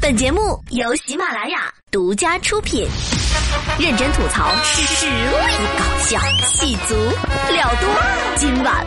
本节目由喜马拉雅独家出品，认真吐槽，实力搞笑，气足料多。今晚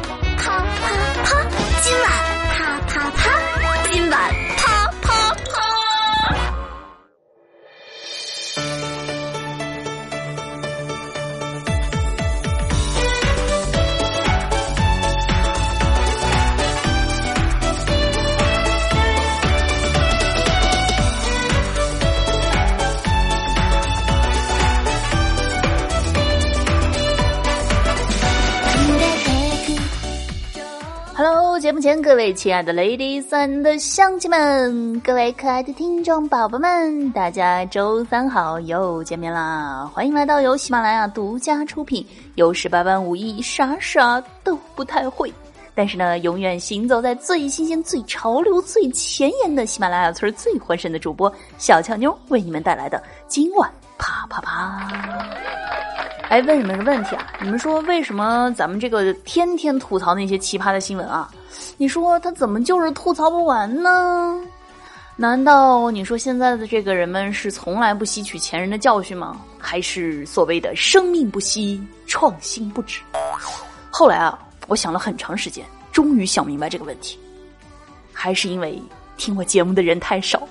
前各位亲爱的 ladies and 乡亲们，各位可爱的听众宝宝们，大家周三好，又见面啦！欢迎来到由喜马拉雅独家出品，有十八般武艺，啥啥都不太会，但是呢，永远行走在最新鲜、最潮流、最前沿的喜马拉雅村最欢神的主播小俏妞为你们带来的今晚啪啪啪。哎，问你们个问题啊，你们说为什么咱们这个天天吐槽那些奇葩的新闻啊？你说他怎么就是吐槽不完呢？难道你说现在的这个人们是从来不吸取前人的教训吗？还是所谓的生命不息，创新不止？后来啊，我想了很长时间，终于想明白这个问题，还是因为听我节目的人太少。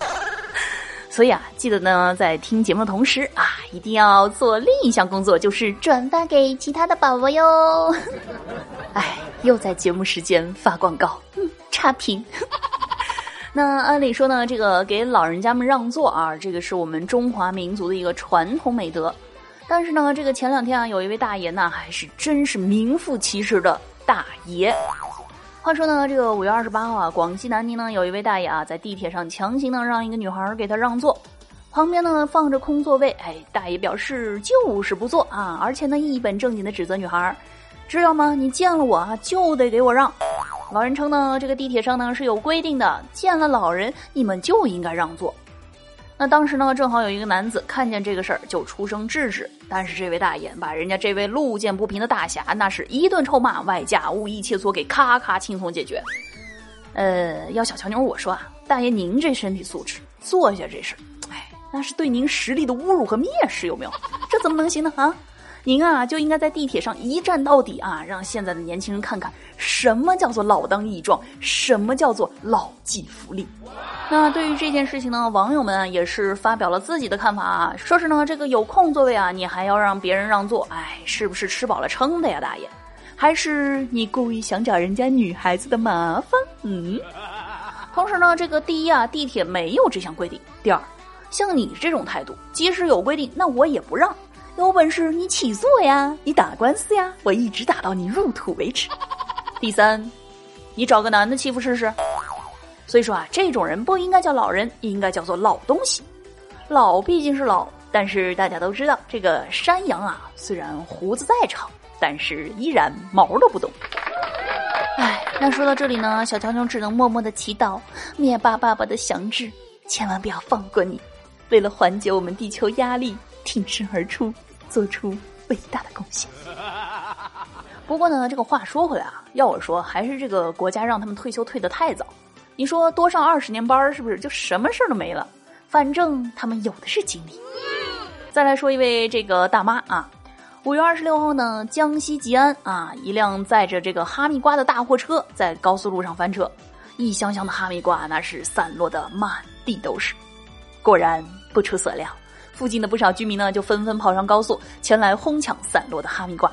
所以啊，记得呢，在听节目的同时啊，一定要做另一项工作，就是转发给其他的宝宝哟。哎，又在节目时间发广告，嗯，差评。那按理说呢，这个给老人家们让座啊，这个是我们中华民族的一个传统美德。但是呢，这个前两天啊，有一位大爷呢，还是真是名副其实的大爷。话说呢，这个五月二十八号啊，广西南宁呢有一位大爷啊，在地铁上强行呢让一个女孩给他让座，旁边呢放着空座位，哎，大爷表示就是不坐啊，而且呢一本正经的指责女孩，知道吗？你见了我啊就得给我让。老人称呢，这个地铁上呢是有规定的，见了老人你们就应该让座。那当时呢，正好有一个男子看见这个事儿，就出声制止。但是这位大爷把人家这位路见不平的大侠，那是一顿臭骂，外加故意切磋，给咔咔轻松解决。呃，要小乔妞我说啊，大爷您这身体素质，坐下这事儿，哎，那是对您实力的侮辱和蔑视，有没有？这怎么能行呢？啊！您啊，就应该在地铁上一站到底啊，让现在的年轻人看看什么叫做老当益壮，什么叫做老骥伏枥。那对于这件事情呢，网友们啊也是发表了自己的看法啊，说是呢这个有空座位啊，你还要让别人让座，哎，是不是吃饱了撑的呀，大爷？还是你故意想找人家女孩子的麻烦？嗯。同时呢，这个第一啊，地铁没有这项规定；第二，像你这种态度，即使有规定，那我也不让。有本事你起诉我呀，你打官司呀，我一直打到你入土为止。第三，你找个男的欺负试试。所以说啊，这种人不应该叫老人，应该叫做老东西。老毕竟是老，但是大家都知道，这个山羊啊，虽然胡子再长，但是依然毛都不动。哎，那说到这里呢，小乔妞只能默默的祈祷灭霸爸爸的祥志千万不要放过你，为了缓解我们地球压力，挺身而出。做出伟大的贡献。不过呢，这个话说回来啊，要我说，还是这个国家让他们退休退得太早。你说多上二十年班是不是就什么事儿都没了？反正他们有的是精力。再来说一位这个大妈啊，五月二十六号呢，江西吉安啊，一辆载着这个哈密瓜的大货车在高速路上翻车，一箱箱的哈密瓜那是散落的满地都是。果然不出所料。附近的不少居民呢，就纷纷跑上高速，前来哄抢散落的哈密瓜。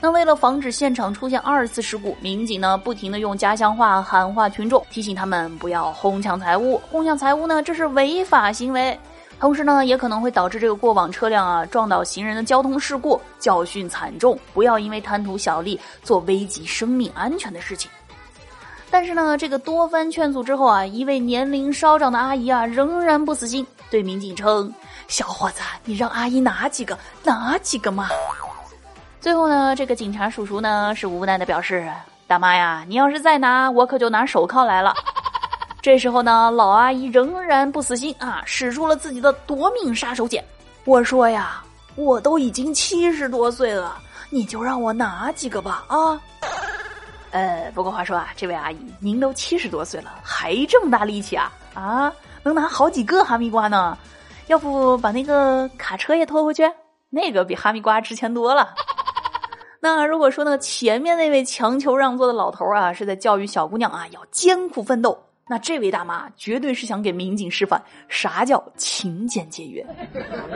那为了防止现场出现二次事故，民警呢不停的用家乡话喊话群众，提醒他们不要哄抢财物。哄抢财物呢，这是违法行为。同时呢，也可能会导致这个过往车辆啊撞倒行人的交通事故，教训惨重。不要因为贪图小利，做危及生命安全的事情。但是呢，这个多番劝阻之后啊，一位年龄稍长的阿姨啊，仍然不死心，对民警称。小伙子，你让阿姨拿几个，拿几个嘛。最后呢，这个警察叔叔呢是无奈的表示：“大妈呀，你要是再拿，我可就拿手铐来了。”这时候呢，老阿姨仍然不死心啊，使出了自己的夺命杀手锏。我说呀，我都已经七十多岁了，你就让我拿几个吧啊。呃，不过话说啊，这位阿姨，您都七十多岁了，还这么大力气啊啊！能拿好几个哈密瓜呢。要不把那个卡车也拖回去？那个比哈密瓜值钱多了。那如果说呢，前面那位强求让座的老头啊，是在教育小姑娘啊，要艰苦奋斗。那这位大妈绝对是想给民警示范啥叫勤俭节约。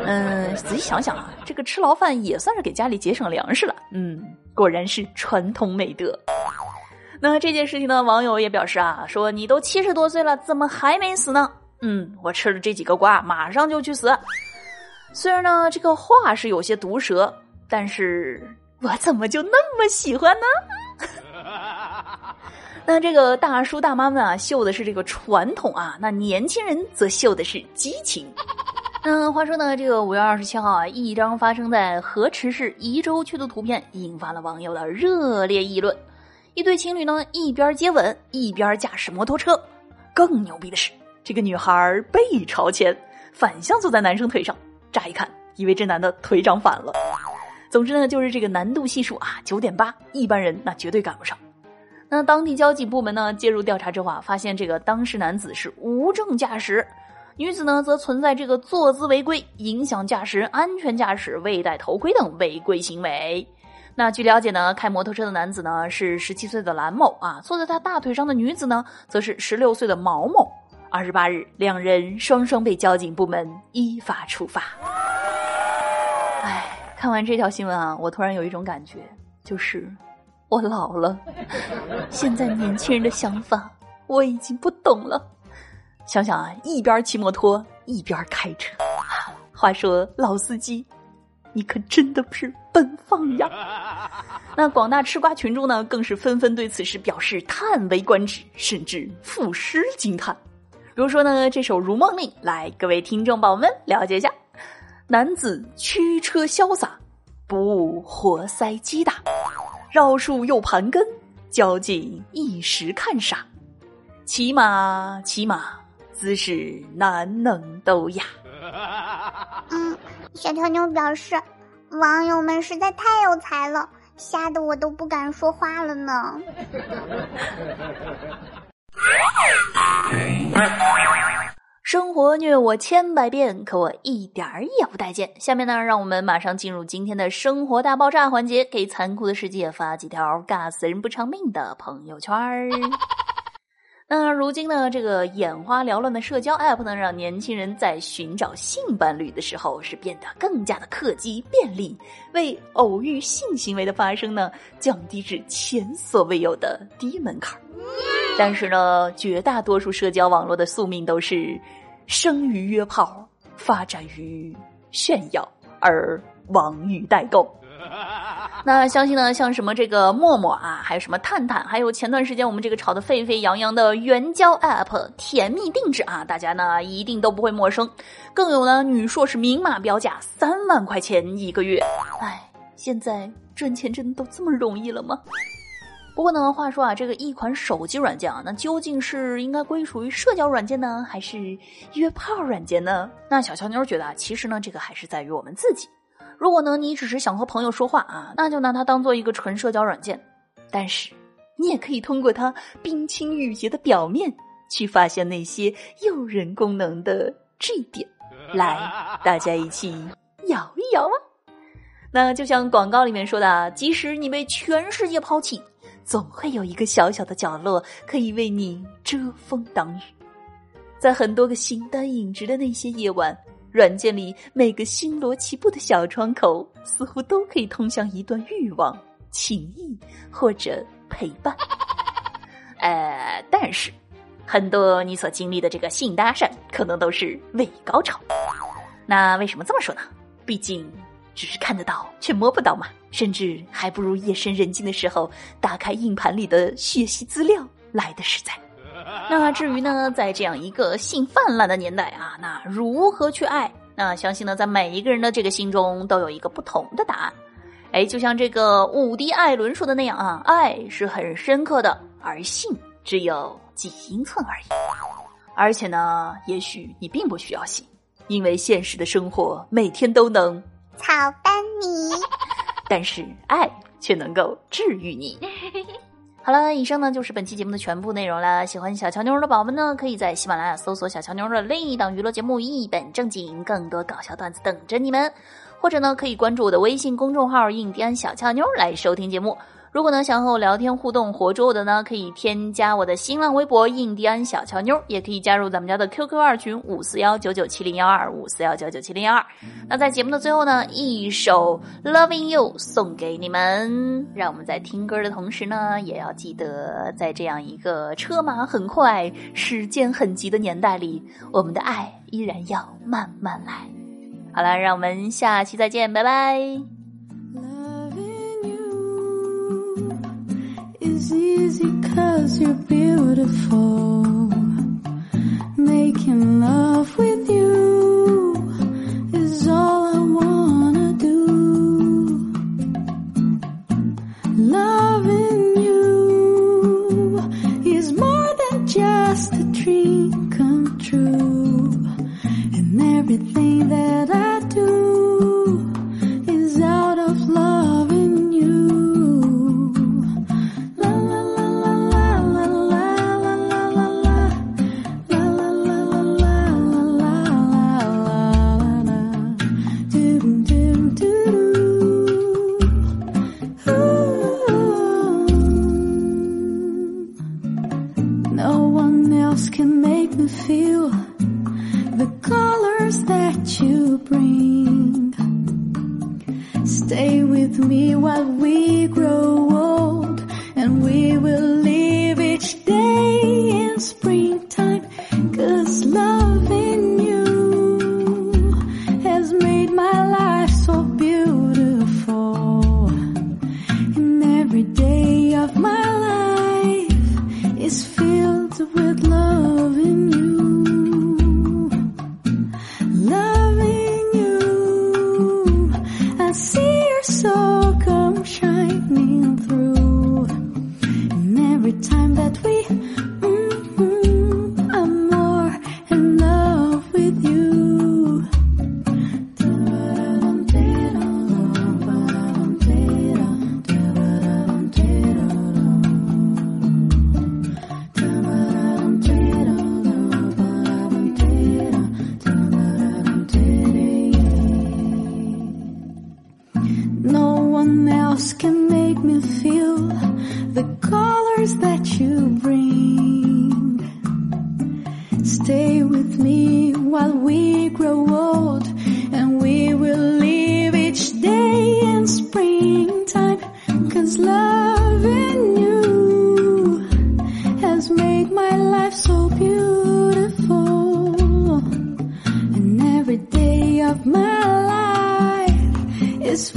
嗯，仔细想想啊，这个吃牢饭也算是给家里节省粮食了。嗯，果然是传统美德。那这件事情呢，网友也表示啊，说你都七十多岁了，怎么还没死呢？嗯，我吃了这几个瓜，马上就去死。虽然呢，这个话是有些毒舌，但是我怎么就那么喜欢呢？那这个大叔大妈们啊，秀的是这个传统啊，那年轻人则秀的是激情。那话说呢，这个五月二十七号啊，一张发生在河池市宜州区的图片引发了网友的热烈议论。一对情侣呢，一边接吻一边驾驶摩托车。更牛逼的是，这个女孩背朝前，反向坐在男生腿上。乍一看，以为这男的腿长反了。总之呢，就是这个难度系数啊，九点八，一般人那绝对赶不上。那当地交警部门呢介入调查之后啊，发现这个当事男子是无证驾驶，女子呢则存在这个坐姿违规、影响驾驶人安全驾驶、未戴头盔等违规行为。那据了解呢，开摩托车的男子呢是十七岁的蓝某啊，坐在他大腿上的女子呢则是十六岁的毛某。二十八日，两人双双被交警部门依法处罚。哎，看完这条新闻啊，我突然有一种感觉，就是。我老了，现在年轻人的想法我已经不懂了。想想啊，一边骑摩托一边开车，话说老司机，你可真的不是奔放呀！那广大吃瓜群众呢，更是纷纷对此事表示叹为观止，甚至赋诗惊叹。比如说呢，这首《如梦令》，来，各位听众宝宝们了解一下：男子驱车潇洒，不误活塞击打。绕树又盘根，交警一时看傻。骑马骑马，姿势难能都雅。嗯，小条妞表示，网友们实在太有才了，吓得我都不敢说话了呢。生活虐我千百遍，可我一点儿也不待见。下面呢，让我们马上进入今天的生活大爆炸环节，给残酷的世界发几条尬死人不偿命的朋友圈儿。那如今呢，这个眼花缭乱的社交 app 呢，让年轻人在寻找性伴侣的时候是变得更加的客机便利，为偶遇性行为的发生呢，降低至前所未有的低门槛。但是呢，绝大多数社交网络的宿命都是。生于约炮，发展于炫耀，而亡于代购。那相信呢，像什么这个陌陌啊，还有什么探探，还有前段时间我们这个炒得沸沸扬扬的援交 App 甜蜜定制啊，大家呢一定都不会陌生。更有呢，女硕士明码标价三万块钱一个月。哎，现在赚钱真的都这么容易了吗？不过呢，话说啊，这个一款手机软件啊，那究竟是应该归属于社交软件呢，还是约炮软件呢？那小乔妞觉得啊，其实呢，这个还是在于我们自己。如果呢，你只是想和朋友说话啊，那就拿它当做一个纯社交软件。但是，你也可以通过它冰清玉洁的表面，去发现那些诱人功能的 G 点。来，大家一起摇一摇啊！那就像广告里面说的，即使你被全世界抛弃。总会有一个小小的角落可以为你遮风挡雨，在很多个形单影只的那些夜晚，软件里每个星罗棋布的小窗口，似乎都可以通向一段欲望、情谊或者陪伴。呃，但是，很多你所经历的这个性搭讪，可能都是伪高潮。那为什么这么说呢？毕竟。只是看得到，却摸不到嘛，甚至还不如夜深人静的时候打开硬盘里的学习资料来的实在。那至于呢，在这样一个性泛滥的年代啊，那如何去爱？那相信呢，在每一个人的这个心中都有一个不同的答案。哎，就像这个伍迪·艾伦说的那样啊，爱是很深刻的，而性只有几英寸而已。而且呢，也许你并不需要性，因为现实的生活每天都能。草班你，但是爱却能够治愈你。好了，以上呢就是本期节目的全部内容了。喜欢小乔妞的宝宝们呢，可以在喜马拉雅搜索小乔妞的另一档娱乐节目《一本正经》，更多搞笑段子等着你们。或者呢，可以关注我的微信公众号“印第安小俏妞”来收听节目。如果呢想和我聊天互动活捉我的呢，可以添加我的新浪微博“印第安小乔妞”，也可以加入咱们家的 QQ 二群五四幺九九七零幺二五四幺九九七零幺二。那在节目的最后呢，一首《Loving You》送给你们。让我们在听歌的同时呢，也要记得在这样一个车马很快、时间很急的年代里，我们的爱依然要慢慢来。好了，让我们下期再见，拜拜。Easy cause you're beautiful. Making love with you so that you bring. Stay with me while we grow old, and we will live each day in springtime. Cause loving you has made my life so beautiful. And every day of my life is